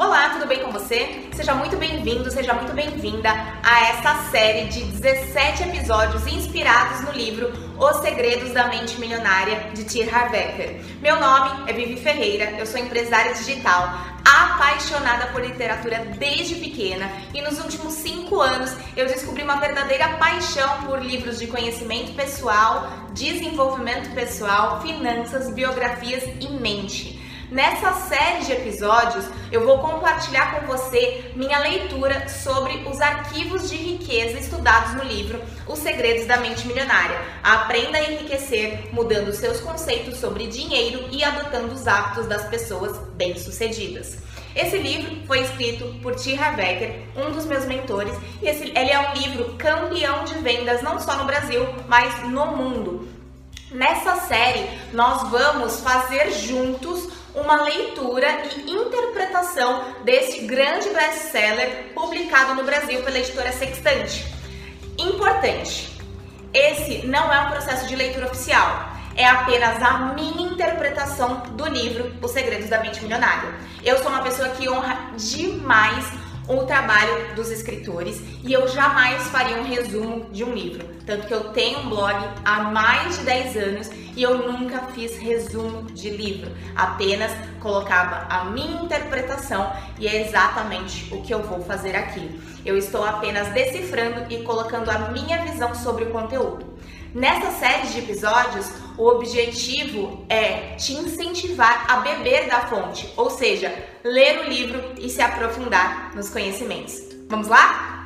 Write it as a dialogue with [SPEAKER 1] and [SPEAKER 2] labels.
[SPEAKER 1] Olá, tudo bem com você? Seja muito bem-vindo, seja muito bem-vinda a esta série de 17 episódios inspirados no livro Os Segredos da Mente Milionária de T. Harv Eker. Meu nome é Vivi Ferreira, eu sou empresária digital, apaixonada por literatura desde pequena e nos últimos cinco anos eu descobri uma verdadeira paixão por livros de conhecimento pessoal, desenvolvimento pessoal, finanças, biografias e mente. Nessa série de episódios, eu vou compartilhar com você minha leitura sobre os arquivos de riqueza estudados no livro Os Segredos da Mente Milionária. Aprenda a enriquecer mudando seus conceitos sobre dinheiro e adotando os hábitos das pessoas bem-sucedidas. Esse livro foi escrito por T. Harv Eker, um dos meus mentores, e esse, ele é um livro campeão de vendas não só no Brasil, mas no mundo. Nessa série, nós vamos fazer juntos uma leitura e interpretação desse grande best-seller publicado no Brasil pela editora Sextante. Importante, esse não é um processo de leitura oficial, é apenas a minha interpretação do livro Os Segredos da Mente Milionária. Eu sou uma pessoa que honra demais o trabalho dos escritores e eu jamais faria um resumo de um livro. Tanto que eu tenho um blog há mais de 10 anos e eu nunca fiz resumo de livro, apenas colocava a minha interpretação e é exatamente o que eu vou fazer aqui. Eu estou apenas decifrando e colocando a minha visão sobre o conteúdo. Nessa série de episódios, o objetivo é te incentivar a beber da fonte, ou seja, ler o livro e se aprofundar nos conhecimentos. Vamos lá?